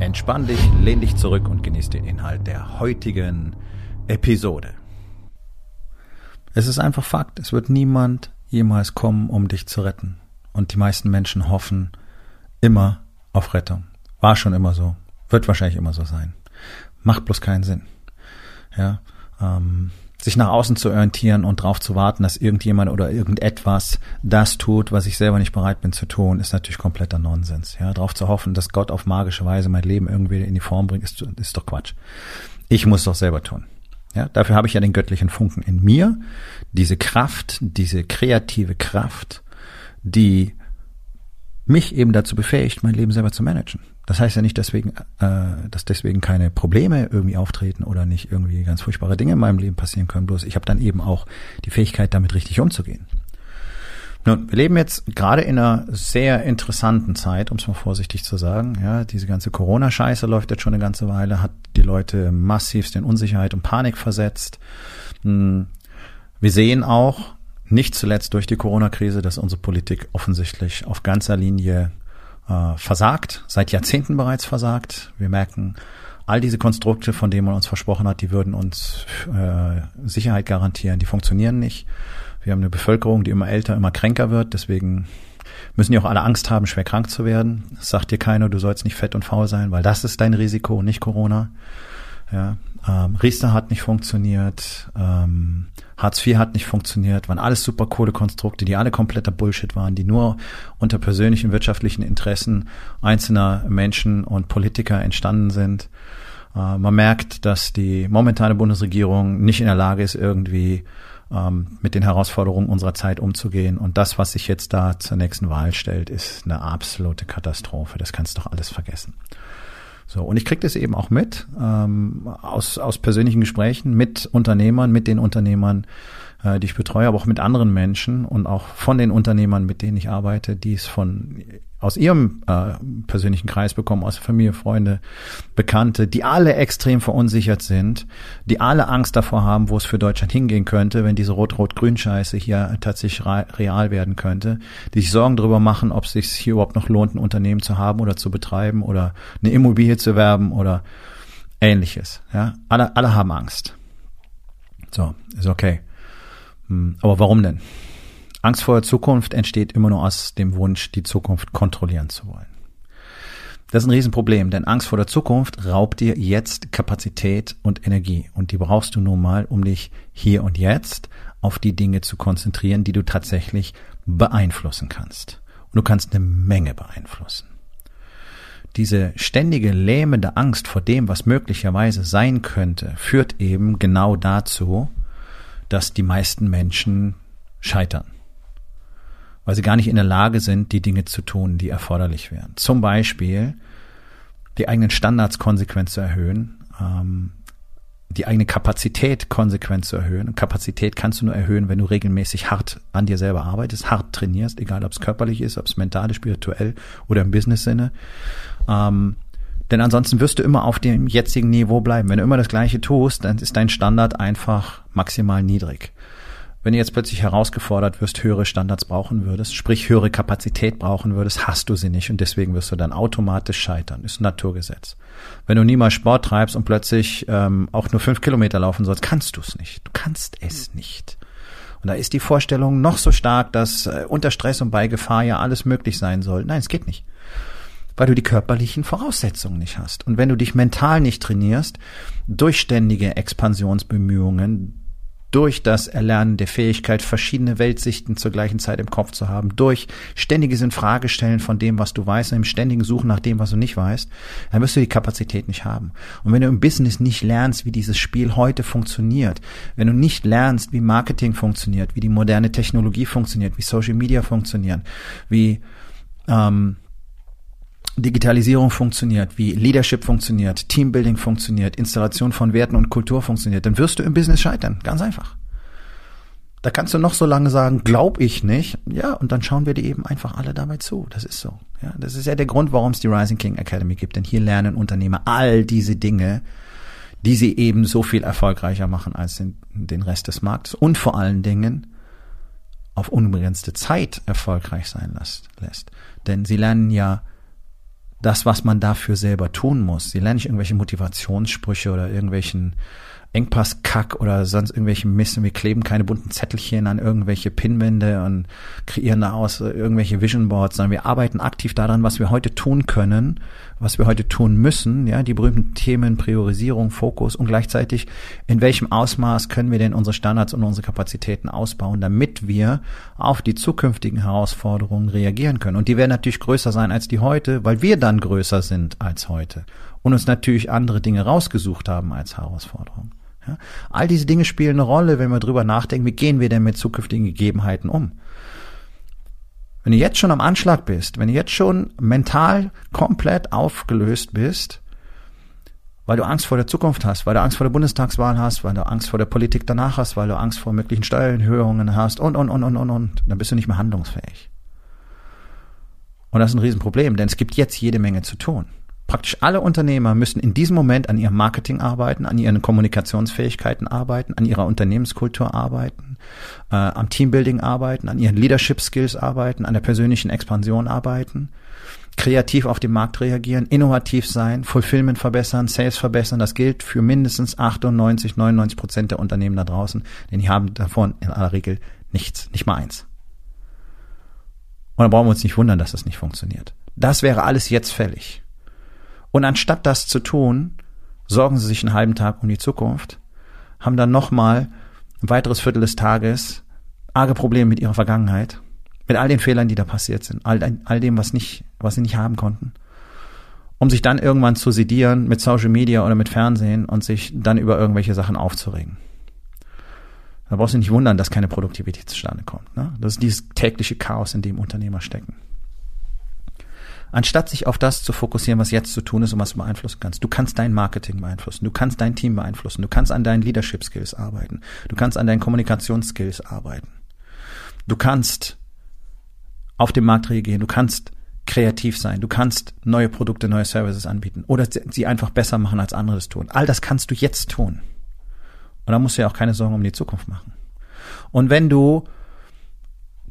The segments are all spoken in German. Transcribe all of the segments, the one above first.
Entspann dich, lehn dich zurück und genieß den Inhalt der heutigen Episode. Es ist einfach Fakt, es wird niemand jemals kommen, um dich zu retten. Und die meisten Menschen hoffen immer auf Rettung. War schon immer so, wird wahrscheinlich immer so sein. Macht bloß keinen Sinn. Ja, ähm, sich nach außen zu orientieren und darauf zu warten, dass irgendjemand oder irgendetwas das tut, was ich selber nicht bereit bin zu tun, ist natürlich kompletter Nonsens. Ja, darauf zu hoffen, dass Gott auf magische Weise mein Leben irgendwie in die Form bringt, ist, ist doch Quatsch. Ich muss doch selber tun. Ja, dafür habe ich ja den göttlichen Funken in mir, diese Kraft, diese kreative Kraft, die mich eben dazu befähigt, mein Leben selber zu managen. Das heißt ja nicht deswegen, äh, dass deswegen keine Probleme irgendwie auftreten oder nicht irgendwie ganz furchtbare Dinge in meinem Leben passieren können. Bloß ich habe dann eben auch die Fähigkeit, damit richtig umzugehen. Nun, wir leben jetzt gerade in einer sehr interessanten Zeit, um es mal vorsichtig zu sagen. Ja, diese ganze Corona-Scheiße läuft jetzt schon eine ganze Weile, hat die Leute massivst in Unsicherheit und Panik versetzt. Hm, wir sehen auch, nicht zuletzt durch die Corona-Krise, dass unsere Politik offensichtlich auf ganzer Linie äh, versagt, seit Jahrzehnten bereits versagt. Wir merken, all diese Konstrukte, von denen man uns versprochen hat, die würden uns äh, Sicherheit garantieren, die funktionieren nicht. Wir haben eine Bevölkerung, die immer älter, immer kränker wird. Deswegen müssen die auch alle Angst haben, schwer krank zu werden. Das sagt dir keiner, du sollst nicht fett und faul sein, weil das ist dein Risiko, nicht Corona. Ja, ähm, Riester hat nicht funktioniert, ähm, Hartz IV hat nicht funktioniert, waren alles super coole Konstrukte, die alle kompletter Bullshit waren, die nur unter persönlichen wirtschaftlichen Interessen einzelner Menschen und Politiker entstanden sind. Äh, man merkt, dass die momentane Bundesregierung nicht in der Lage ist, irgendwie ähm, mit den Herausforderungen unserer Zeit umzugehen. Und das, was sich jetzt da zur nächsten Wahl stellt, ist eine absolute Katastrophe. Das kannst du doch alles vergessen. So, und ich kriege das eben auch mit ähm, aus, aus persönlichen Gesprächen mit Unternehmern, mit den Unternehmern, äh, die ich betreue, aber auch mit anderen Menschen und auch von den Unternehmern, mit denen ich arbeite, die es von aus ihrem äh, persönlichen Kreis bekommen, aus Familie, Freunde, Bekannte, die alle extrem verunsichert sind, die alle Angst davor haben, wo es für Deutschland hingehen könnte, wenn diese Rot-Rot-Grün-Scheiße hier tatsächlich real werden könnte, die sich Sorgen darüber machen, ob es sich hier überhaupt noch lohnt, ein Unternehmen zu haben oder zu betreiben oder eine Immobilie zu werben oder ähnliches. Ja, alle, alle haben Angst. So, ist okay. Hm, aber warum denn? Angst vor der Zukunft entsteht immer nur aus dem Wunsch, die Zukunft kontrollieren zu wollen. Das ist ein Riesenproblem, denn Angst vor der Zukunft raubt dir jetzt Kapazität und Energie. Und die brauchst du nun mal, um dich hier und jetzt auf die Dinge zu konzentrieren, die du tatsächlich beeinflussen kannst. Und du kannst eine Menge beeinflussen. Diese ständige lähmende Angst vor dem, was möglicherweise sein könnte, führt eben genau dazu, dass die meisten Menschen scheitern weil sie gar nicht in der Lage sind, die Dinge zu tun, die erforderlich wären. Zum Beispiel die eigenen Standards konsequent zu erhöhen, ähm, die eigene Kapazität konsequent zu erhöhen. Kapazität kannst du nur erhöhen, wenn du regelmäßig hart an dir selber arbeitest, hart trainierst, egal ob es körperlich ist, ob es mental, spirituell oder im Business-Sinne. Ähm, denn ansonsten wirst du immer auf dem jetzigen Niveau bleiben. Wenn du immer das Gleiche tust, dann ist dein Standard einfach maximal niedrig. Wenn du jetzt plötzlich herausgefordert wirst, höhere Standards brauchen würdest, sprich höhere Kapazität brauchen würdest, hast du sie nicht und deswegen wirst du dann automatisch scheitern. Ist ein Naturgesetz. Wenn du niemals Sport treibst und plötzlich ähm, auch nur fünf Kilometer laufen sollst, kannst du es nicht. Du kannst es nicht. Und da ist die Vorstellung noch so stark, dass äh, unter Stress und bei Gefahr ja alles möglich sein soll. Nein, es geht nicht weil du die körperlichen Voraussetzungen nicht hast. Und wenn du dich mental nicht trainierst, durch ständige Expansionsbemühungen, durch das Erlernen der Fähigkeit, verschiedene Weltsichten zur gleichen Zeit im Kopf zu haben, durch ständiges Infragestellen von dem, was du weißt, und im ständigen Suchen nach dem, was du nicht weißt, dann wirst du die Kapazität nicht haben. Und wenn du im Business nicht lernst, wie dieses Spiel heute funktioniert, wenn du nicht lernst, wie Marketing funktioniert, wie die moderne Technologie funktioniert, wie Social Media funktionieren, wie ähm, Digitalisierung funktioniert, wie Leadership funktioniert, Teambuilding funktioniert, Installation von Werten und Kultur funktioniert, dann wirst du im Business scheitern. Ganz einfach. Da kannst du noch so lange sagen, glaub ich nicht. Ja, und dann schauen wir dir eben einfach alle dabei zu. Das ist so. Ja, das ist ja der Grund, warum es die Rising King Academy gibt. Denn hier lernen Unternehmer all diese Dinge, die sie eben so viel erfolgreicher machen als den, den Rest des Marktes und vor allen Dingen auf unbegrenzte Zeit erfolgreich sein lässt. lässt. Denn sie lernen ja das, was man dafür selber tun muss. Sie lernen nicht irgendwelche Motivationssprüche oder irgendwelchen Engpass-Kack oder sonst irgendwelche Mist. Wir kleben keine bunten Zettelchen an irgendwelche Pinwände und kreieren daraus irgendwelche Vision Boards, sondern wir arbeiten aktiv daran, was wir heute tun können, was wir heute tun müssen, ja, die berühmten Themen Priorisierung, Fokus und gleichzeitig in welchem Ausmaß können wir denn unsere Standards und unsere Kapazitäten ausbauen, damit wir auf die zukünftigen Herausforderungen reagieren können. Und die werden natürlich größer sein als die heute, weil wir dann größer sind als heute und uns natürlich andere Dinge rausgesucht haben als Herausforderung. Ja? All diese Dinge spielen eine Rolle, wenn wir drüber nachdenken, wie gehen wir denn mit zukünftigen Gegebenheiten um. Wenn du jetzt schon am Anschlag bist, wenn du jetzt schon mental komplett aufgelöst bist, weil du Angst vor der Zukunft hast, weil du Angst vor der Bundestagswahl hast, weil du Angst vor der Politik danach hast, weil du Angst vor möglichen Steuererhöhungen hast und, und, und, und, und, und, dann bist du nicht mehr handlungsfähig. Und das ist ein Riesenproblem, denn es gibt jetzt jede Menge zu tun. Praktisch alle Unternehmer müssen in diesem Moment an ihrem Marketing arbeiten, an ihren Kommunikationsfähigkeiten arbeiten, an ihrer Unternehmenskultur arbeiten, äh, am Teambuilding arbeiten, an ihren Leadership Skills arbeiten, an der persönlichen Expansion arbeiten, kreativ auf den Markt reagieren, innovativ sein, Fulfillment verbessern, Sales verbessern. Das gilt für mindestens 98, 99 Prozent der Unternehmen da draußen, denn die haben davon in aller Regel nichts, nicht mal eins. Und dann brauchen wir uns nicht wundern, dass das nicht funktioniert. Das wäre alles jetzt fällig. Und anstatt das zu tun, sorgen sie sich einen halben Tag um die Zukunft, haben dann nochmal ein weiteres Viertel des Tages arge Probleme mit ihrer Vergangenheit, mit all den Fehlern, die da passiert sind, all, all dem, was nicht, was sie nicht haben konnten, um sich dann irgendwann zu sedieren mit Social Media oder mit Fernsehen und sich dann über irgendwelche Sachen aufzuregen. Da brauchst du nicht wundern, dass keine Produktivität zustande kommt. Ne? Das ist dieses tägliche Chaos, in dem Unternehmer stecken anstatt sich auf das zu fokussieren, was jetzt zu tun ist und was du beeinflussen kannst. Du kannst dein Marketing beeinflussen, du kannst dein Team beeinflussen, du kannst an deinen Leadership Skills arbeiten, du kannst an deinen Kommunikationsskills arbeiten. Du kannst auf dem Markt reagieren, du kannst kreativ sein, du kannst neue Produkte, neue Services anbieten oder sie einfach besser machen, als andere es tun. All das kannst du jetzt tun. Und da musst du ja auch keine Sorgen um die Zukunft machen. Und wenn du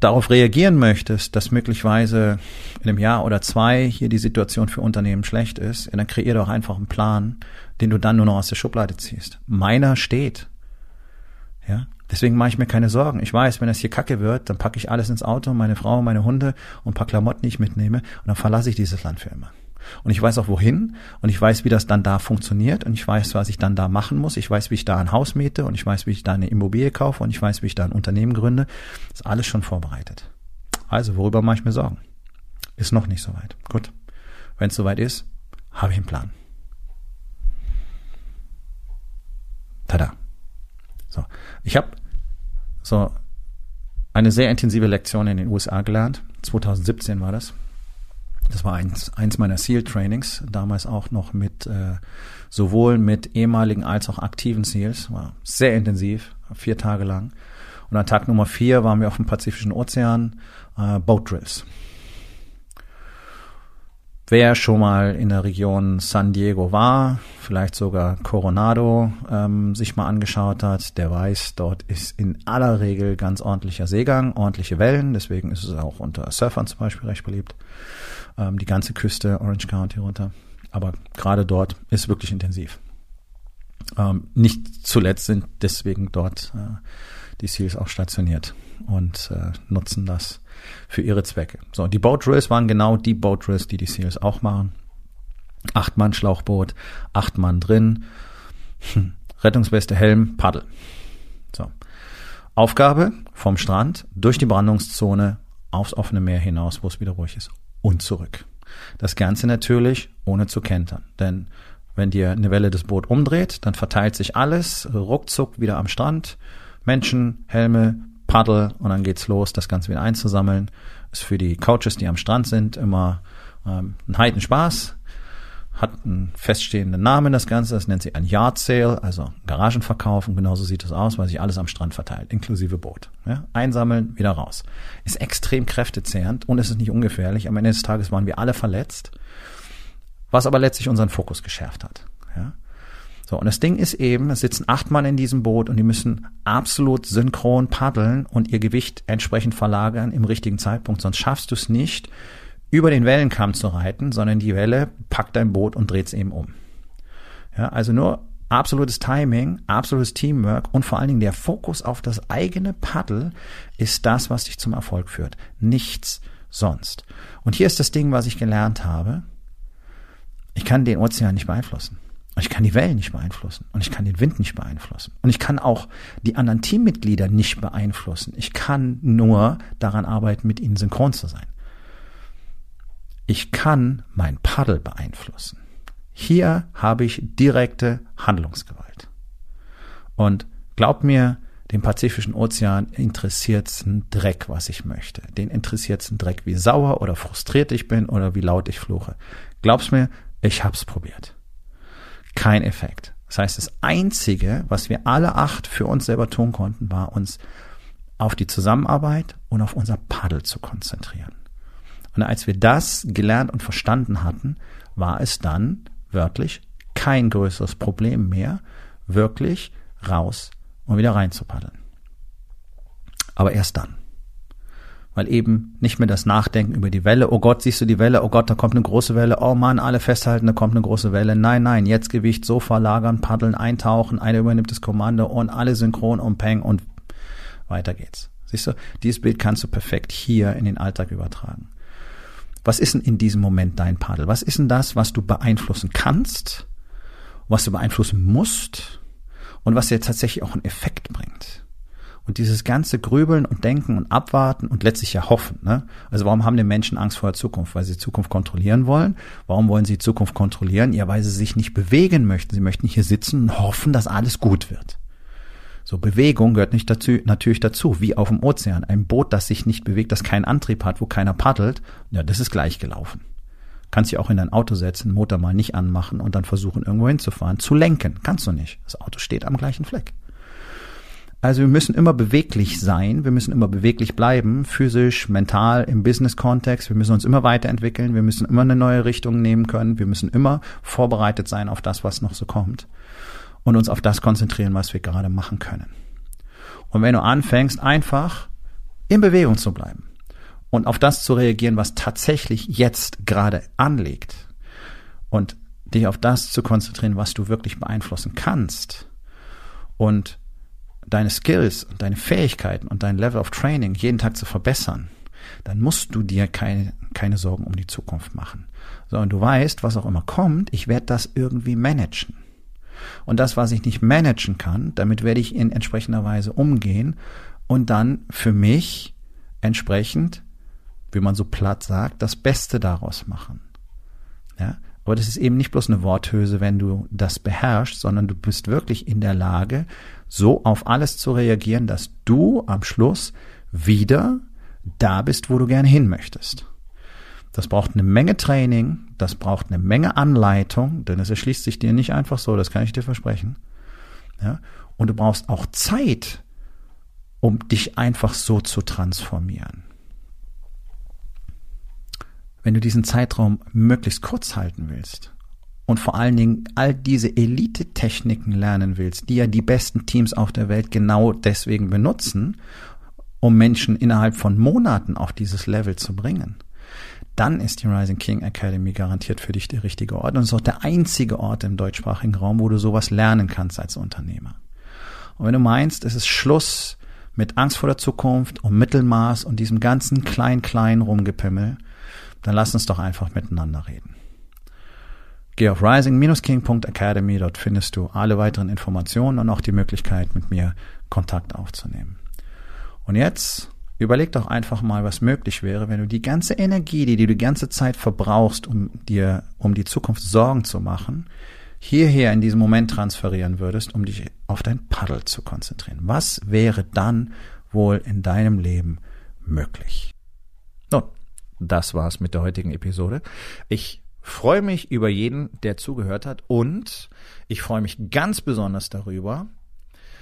darauf reagieren möchtest, dass möglicherweise in einem Jahr oder zwei hier die Situation für Unternehmen schlecht ist, dann kreier doch einfach einen Plan, den du dann nur noch aus der Schublade ziehst. Meiner steht. Ja, deswegen mache ich mir keine Sorgen. Ich weiß, wenn das hier kacke wird, dann packe ich alles ins Auto, meine Frau, meine Hunde und ein paar Klamotten, die ich mitnehme, und dann verlasse ich dieses Land für immer. Und ich weiß auch wohin und ich weiß, wie das dann da funktioniert und ich weiß, was ich dann da machen muss. Ich weiß, wie ich da ein Haus miete und ich weiß, wie ich da eine Immobilie kaufe und ich weiß, wie ich da ein Unternehmen gründe. Das ist alles schon vorbereitet. Also, worüber mache ich mir Sorgen? Ist noch nicht soweit. Gut. Wenn es soweit ist, habe ich einen Plan. Tada. So. Ich habe so eine sehr intensive Lektion in den USA gelernt. 2017 war das. Das war eins, eins meiner SEAL-Trainings, damals auch noch mit äh, sowohl mit ehemaligen als auch aktiven SEALs. War sehr intensiv, vier Tage lang. Und an Tag Nummer vier waren wir auf dem Pazifischen Ozean, äh, Boat Drills. Wer schon mal in der Region San Diego war, vielleicht sogar Coronado ähm, sich mal angeschaut hat, der weiß, dort ist in aller Regel ganz ordentlicher Seegang, ordentliche Wellen, deswegen ist es auch unter Surfern zum Beispiel recht beliebt ähm, die ganze Küste Orange County runter. Aber gerade dort ist wirklich intensiv. Ähm, nicht zuletzt sind deswegen dort äh, die Seals auch stationiert und äh, nutzen das für ihre Zwecke. So, die Boat Drills waren genau die Boat Drills, die die Seals auch machen. Acht Mann Schlauchboot, acht Mann drin, hm. Rettungsweste, Helm, Paddel. So. Aufgabe vom Strand durch die Brandungszone aufs offene Meer hinaus, wo es wieder ruhig ist und zurück. Das Ganze natürlich ohne zu kentern, denn wenn dir eine Welle das Boot umdreht, dann verteilt sich alles ruckzuck wieder am Strand. Menschen, Helme, Paddel und dann geht's los, das Ganze wieder einzusammeln. Ist für die Coaches, die am Strand sind, immer ähm, ein Heidenspaß, hat einen feststehenden Namen, das Ganze, das nennt sich ein Yard Sale, also Garagenverkauf und genauso sieht es aus, weil sich alles am Strand verteilt, inklusive Boot. Ja, einsammeln, wieder raus. Ist extrem kräftezehrend und es ist nicht ungefährlich. Am Ende des Tages waren wir alle verletzt, was aber letztlich unseren Fokus geschärft hat. Ja. So, und das Ding ist eben, es sitzen acht Mann in diesem Boot und die müssen absolut synchron paddeln und ihr Gewicht entsprechend verlagern im richtigen Zeitpunkt, sonst schaffst du es nicht, über den Wellenkamm zu reiten, sondern die Welle packt dein Boot und dreht es eben um. Ja, also nur absolutes Timing, absolutes Teamwork und vor allen Dingen der Fokus auf das eigene Paddel ist das, was dich zum Erfolg führt. Nichts sonst. Und hier ist das Ding, was ich gelernt habe. Ich kann den Ozean nicht beeinflussen. Und ich kann die Wellen nicht beeinflussen. Und ich kann den Wind nicht beeinflussen. Und ich kann auch die anderen Teammitglieder nicht beeinflussen. Ich kann nur daran arbeiten, mit ihnen synchron zu sein. Ich kann mein Paddel beeinflussen. Hier habe ich direkte Handlungsgewalt. Und glaubt mir, den Pazifischen Ozean interessiert's ein Dreck, was ich möchte. Den interessiert's ein Dreck, wie sauer oder frustriert ich bin oder wie laut ich fluche. Glaub's mir, ich hab's probiert. Kein Effekt. Das heißt, das Einzige, was wir alle acht für uns selber tun konnten, war uns auf die Zusammenarbeit und auf unser Paddel zu konzentrieren. Und als wir das gelernt und verstanden hatten, war es dann wörtlich kein größeres Problem mehr, wirklich raus und wieder rein zu paddeln. Aber erst dann. Weil eben nicht mehr das Nachdenken über die Welle, oh Gott, siehst du die Welle, oh Gott, da kommt eine große Welle, oh Mann, alle festhalten, da kommt eine große Welle. Nein, nein, jetzt Gewicht so verlagern, paddeln, eintauchen, einer übernimmt das Kommando und alle synchron und peng und weiter geht's. Siehst du, dieses Bild kannst du perfekt hier in den Alltag übertragen. Was ist denn in diesem Moment dein Paddel? Was ist denn das, was du beeinflussen kannst, was du beeinflussen musst und was dir tatsächlich auch einen Effekt bringt? Und dieses ganze Grübeln und Denken und Abwarten und letztlich ja hoffen. Ne? Also warum haben die Menschen Angst vor der Zukunft? Weil sie Zukunft kontrollieren wollen. Warum wollen sie Zukunft kontrollieren? Ja, weil sie sich nicht bewegen möchten. Sie möchten hier sitzen und hoffen, dass alles gut wird. So Bewegung gehört nicht dazu, natürlich dazu, wie auf dem Ozean. Ein Boot, das sich nicht bewegt, das keinen Antrieb hat, wo keiner paddelt, ja, das ist gleich gelaufen. Kannst dich auch in dein Auto setzen, Motor mal nicht anmachen und dann versuchen, irgendwo hinzufahren. Zu lenken, kannst du nicht. Das Auto steht am gleichen Fleck. Also wir müssen immer beweglich sein, wir müssen immer beweglich bleiben, physisch, mental, im Business-Kontext. Wir müssen uns immer weiterentwickeln, wir müssen immer eine neue Richtung nehmen können, wir müssen immer vorbereitet sein auf das, was noch so kommt und uns auf das konzentrieren, was wir gerade machen können. Und wenn du anfängst, einfach in Bewegung zu bleiben und auf das zu reagieren, was tatsächlich jetzt gerade anliegt und dich auf das zu konzentrieren, was du wirklich beeinflussen kannst und deine Skills und deine Fähigkeiten und dein Level of Training jeden Tag zu verbessern, dann musst du dir keine, keine Sorgen um die Zukunft machen. Sondern du weißt, was auch immer kommt, ich werde das irgendwie managen. Und das, was ich nicht managen kann, damit werde ich in entsprechender Weise umgehen und dann für mich entsprechend, wie man so platt sagt, das Beste daraus machen. Ja? Aber das ist eben nicht bloß eine Worthülse, wenn du das beherrschst, sondern du bist wirklich in der Lage, so auf alles zu reagieren, dass du am Schluss wieder da bist, wo du gerne hin möchtest. Das braucht eine Menge Training, das braucht eine Menge Anleitung, denn es erschließt sich dir nicht einfach so, das kann ich dir versprechen. Ja? Und du brauchst auch Zeit, um dich einfach so zu transformieren. Wenn du diesen Zeitraum möglichst kurz halten willst und vor allen Dingen all diese Elite-Techniken lernen willst, die ja die besten Teams auf der Welt genau deswegen benutzen, um Menschen innerhalb von Monaten auf dieses Level zu bringen, dann ist die Rising King Academy garantiert für dich der richtige Ort. Und ist auch der einzige Ort im deutschsprachigen Raum, wo du sowas lernen kannst als Unternehmer. Und wenn du meinst, es ist Schluss mit Angst vor der Zukunft und Mittelmaß und diesem ganzen klein-klein Rumgepimmel, dann lass uns doch einfach miteinander reden. Geh auf rising-king.academy, dort findest du alle weiteren Informationen und auch die Möglichkeit, mit mir Kontakt aufzunehmen. Und jetzt Überleg doch einfach mal, was möglich wäre, wenn du die ganze Energie, die du die ganze Zeit verbrauchst, um dir um die Zukunft Sorgen zu machen, hierher in diesem Moment transferieren würdest, um dich auf dein Paddel zu konzentrieren. Was wäre dann wohl in deinem Leben möglich? Nun, das war's mit der heutigen Episode. Ich freue mich über jeden, der zugehört hat und ich freue mich ganz besonders darüber,